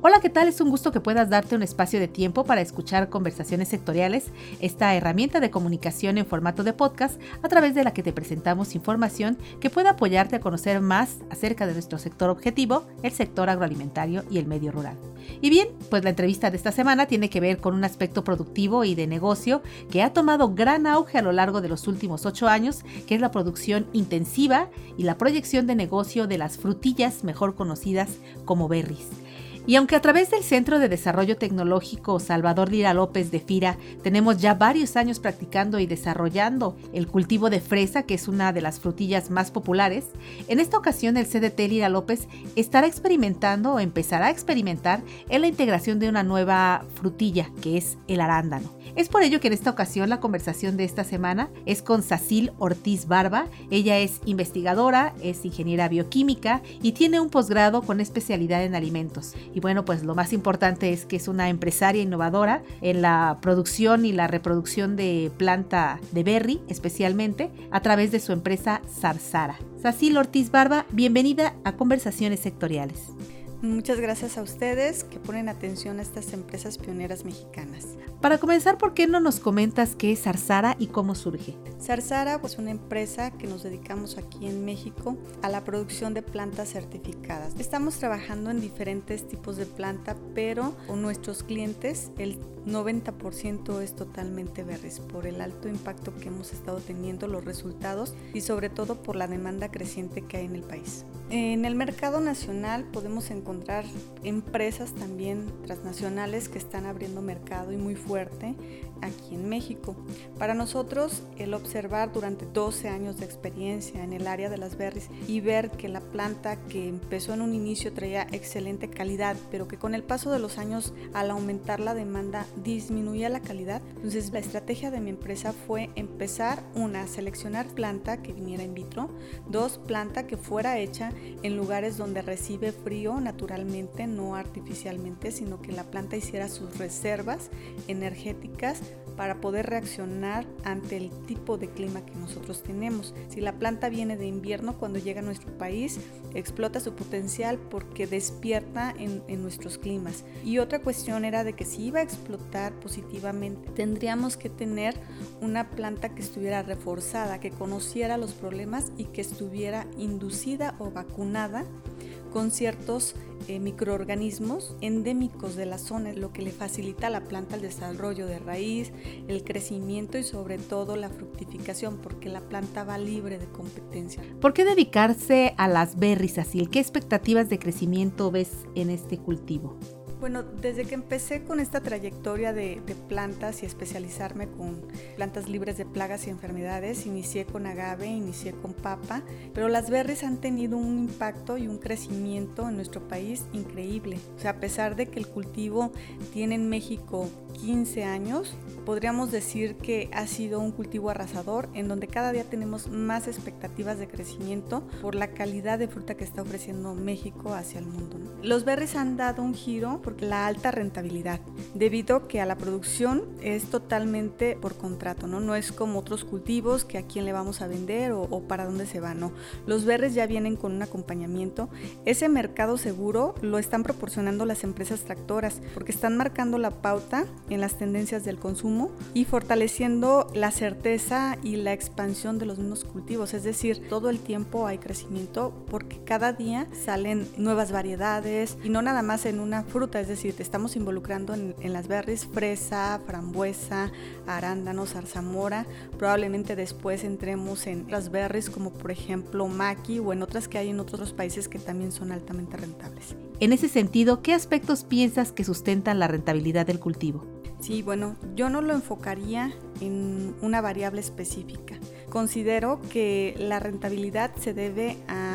Hola, ¿qué tal? Es un gusto que puedas darte un espacio de tiempo para escuchar conversaciones sectoriales, esta herramienta de comunicación en formato de podcast a través de la que te presentamos información que pueda apoyarte a conocer más acerca de nuestro sector objetivo, el sector agroalimentario y el medio rural. Y bien, pues la entrevista de esta semana tiene que ver con un aspecto productivo y de negocio que ha tomado gran auge a lo largo de los últimos ocho años, que es la producción intensiva y la proyección de negocio de las frutillas mejor conocidas como berries. Y aunque a través del Centro de Desarrollo Tecnológico Salvador Lira López de FIRA tenemos ya varios años practicando y desarrollando el cultivo de fresa, que es una de las frutillas más populares, en esta ocasión el CDT Lira López estará experimentando o empezará a experimentar en la integración de una nueva frutilla, que es el arándano. Es por ello que en esta ocasión la conversación de esta semana es con Sacil Ortiz Barba. Ella es investigadora, es ingeniera bioquímica y tiene un posgrado con especialidad en alimentos. Y bueno, pues lo más importante es que es una empresaria innovadora en la producción y la reproducción de planta de berry, especialmente a través de su empresa Zarzara. Sacil Ortiz Barba, bienvenida a Conversaciones Sectoriales. Muchas gracias a ustedes que ponen atención a estas empresas pioneras mexicanas. Para comenzar, ¿por qué no nos comentas qué es Zarzara y cómo surge? Zarzara es pues, una empresa que nos dedicamos aquí en México a la producción de plantas certificadas. Estamos trabajando en diferentes tipos de planta, pero con nuestros clientes el 90% es totalmente berries por el alto impacto que hemos estado teniendo, los resultados y sobre todo por la demanda creciente que hay en el país. En el mercado nacional podemos encontrar empresas también transnacionales que están abriendo mercado y muy fuerte aquí en México. Para nosotros el observar durante 12 años de experiencia en el área de las berries y ver que la planta que empezó en un inicio traía excelente calidad, pero que con el paso de los años al aumentar la demanda disminuía la calidad, entonces la estrategia de mi empresa fue empezar una, seleccionar planta que viniera in vitro, dos, planta que fuera hecha en lugares donde recibe frío naturalmente, no artificialmente, sino que la planta hiciera sus reservas energéticas para poder reaccionar ante el tipo de clima que nosotros tenemos. Si la planta viene de invierno, cuando llega a nuestro país, explota su potencial porque despierta en, en nuestros climas. Y otra cuestión era de que si iba a explotar positivamente, tendríamos que tener una planta que estuviera reforzada, que conociera los problemas y que estuviera inducida o vacunada con ciertos eh, microorganismos endémicos de la zona, lo que le facilita a la planta el desarrollo de raíz, el crecimiento y sobre todo la fructificación, porque la planta va libre de competencia. ¿Por qué dedicarse a las berries así? ¿Qué expectativas de crecimiento ves en este cultivo? Bueno, desde que empecé con esta trayectoria de, plantas y especializarme con plantas libres de plagas y enfermedades, inicié con agave, inicié con papa, pero las berries han tenido un impacto y un crecimiento en nuestro país increíble. O sea, a pesar de que el cultivo tiene en México 15 años, podríamos decir que ha sido un cultivo arrasador en donde cada día tenemos más expectativas de crecimiento por la calidad de fruta que está ofreciendo México hacia el mundo. Los berries han dado un giro la alta rentabilidad, debido que a la producción es totalmente por contrato, ¿no? No es como otros cultivos que a quién le vamos a vender o, o para dónde se va, no. Los berries ya vienen con un acompañamiento. Ese mercado seguro lo están proporcionando las empresas tractoras porque están marcando la pauta en las tendencias del consumo y fortaleciendo la certeza y la expansión de los mismos cultivos. Es decir, todo el tiempo hay crecimiento porque cada día salen nuevas variedades y no nada más en una fruta es decir, te estamos involucrando en, las berries fresa, frambuesa, arándano, zarzamora. Probablemente después entremos en las berries como por ejemplo maqui o en otras que hay en otros países que también son altamente rentables. En ese sentido, ¿qué aspectos piensas que sustentan la rentabilidad del cultivo? Sí, bueno, yo no lo enfocaría en una variable específica. Considero que la rentabilidad se debe a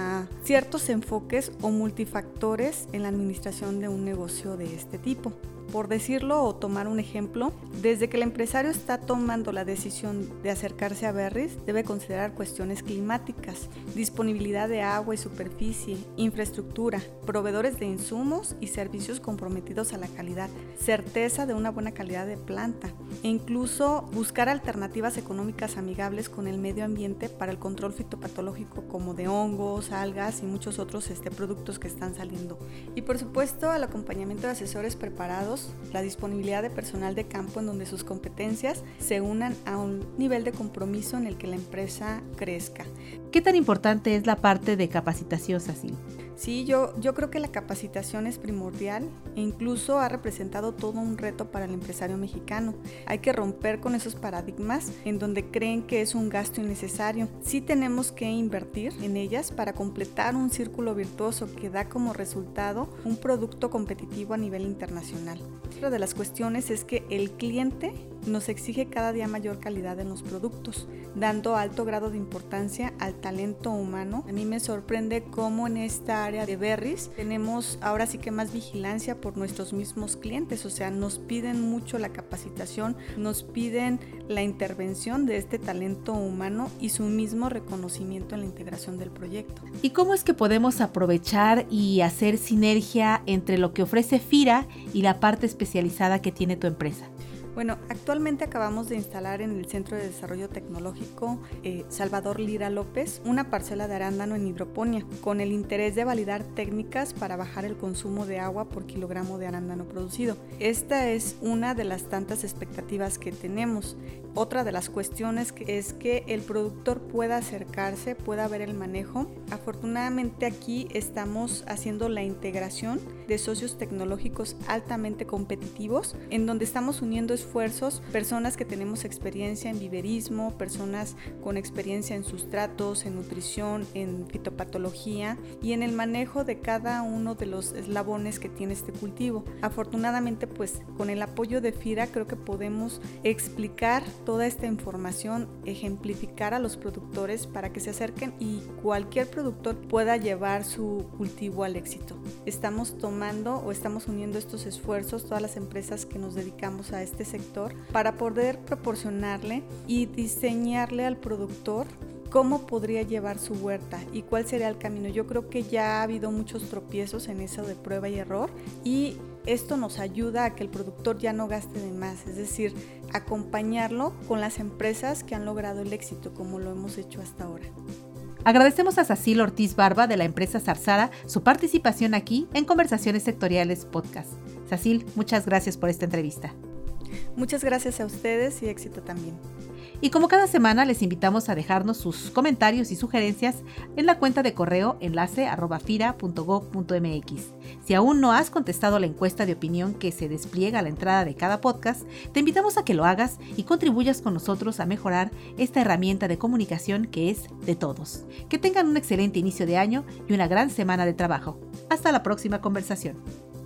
ciertos enfoques o multifactores en la administración de un negocio de este tipo. Por decirlo o tomar un ejemplo, desde que el empresario está tomando la decisión de acercarse a Berries, debe considerar cuestiones climáticas, disponibilidad de agua y superficie, infraestructura, proveedores de insumos y servicios comprometidos a la calidad, certeza de una buena calidad de planta e incluso buscar alternativas económicas amigables con el medio ambiente para el control fitopatológico como de hongos, algas y muchos otros este, productos que están saliendo. Y por supuesto al acompañamiento de asesores preparados, la disponibilidad de personal de campo en donde sus competencias se unan a un nivel de compromiso en el que la empresa crezca. ¿Qué tan importante es la parte de capacitación, Sacil? Sí, yo, yo creo que la capacitación es primordial e incluso ha representado todo un reto para el empresario mexicano. Hay que romper con esos paradigmas en donde creen que es un gasto innecesario. Sí tenemos que invertir en ellas para completar un círculo virtuoso que da como resultado un producto competitivo a nivel internacional. Otra de las cuestiones es que el cliente nos exige cada día mayor calidad en los productos, dando alto grado de importancia al talento humano. A mí me sorprende cómo en esta área de berries tenemos ahora sí que más vigilancia por nuestros mismos clientes, o sea, nos piden mucho la capacitación, nos piden la intervención de este talento humano y su mismo reconocimiento en la integración del proyecto. ¿Y cómo es que podemos aprovechar y hacer sinergia entre lo que ofrece FIRA y la parte especializada que tiene tu empresa? Bueno, actualmente acabamos de instalar en el Centro de Desarrollo Tecnológico eh, Salvador Lira López una parcela de arándano en hidroponía, con el interés de validar técnicas para bajar el consumo de agua por kilogramo de arándano producido. Esta es una de las tantas expectativas que tenemos. Otra de las cuestiones es que el productor pueda acercarse, pueda ver el manejo. Afortunadamente aquí estamos haciendo la integración de socios tecnológicos altamente competitivos, en donde estamos uniendo esfuerzos, personas que tenemos experiencia en viverismo, personas con experiencia en sustratos, en nutrición, en fitopatología y en el manejo de cada uno de los eslabones que tiene este cultivo. Afortunadamente pues con el apoyo de FIRA creo que podemos explicar toda esta información, ejemplificar a los productores para que se acerquen y cualquier productor pueda llevar su cultivo al éxito. Estamos tomando o estamos uniendo estos esfuerzos, todas las empresas que nos dedicamos a este sector, para poder proporcionarle y diseñarle al productor cómo podría llevar su huerta y cuál sería el camino. Yo creo que ya ha habido muchos tropiezos en eso de prueba y error y esto nos ayuda a que el productor ya no gaste de más, es decir, acompañarlo con las empresas que han logrado el éxito como lo hemos hecho hasta ahora. Agradecemos a Sacil Ortiz Barba de la empresa Zarzara su participación aquí en Conversaciones Sectoriales Podcast. Sacil, muchas gracias por esta entrevista. Muchas gracias a ustedes y éxito también. Y como cada semana les invitamos a dejarnos sus comentarios y sugerencias en la cuenta de correo enlace Si aún no has contestado la encuesta de opinión que se despliega a la entrada de cada podcast, te invitamos a que lo hagas y contribuyas con nosotros a mejorar esta herramienta de comunicación que es de todos. Que tengan un excelente inicio de año y una gran semana de trabajo. Hasta la próxima conversación.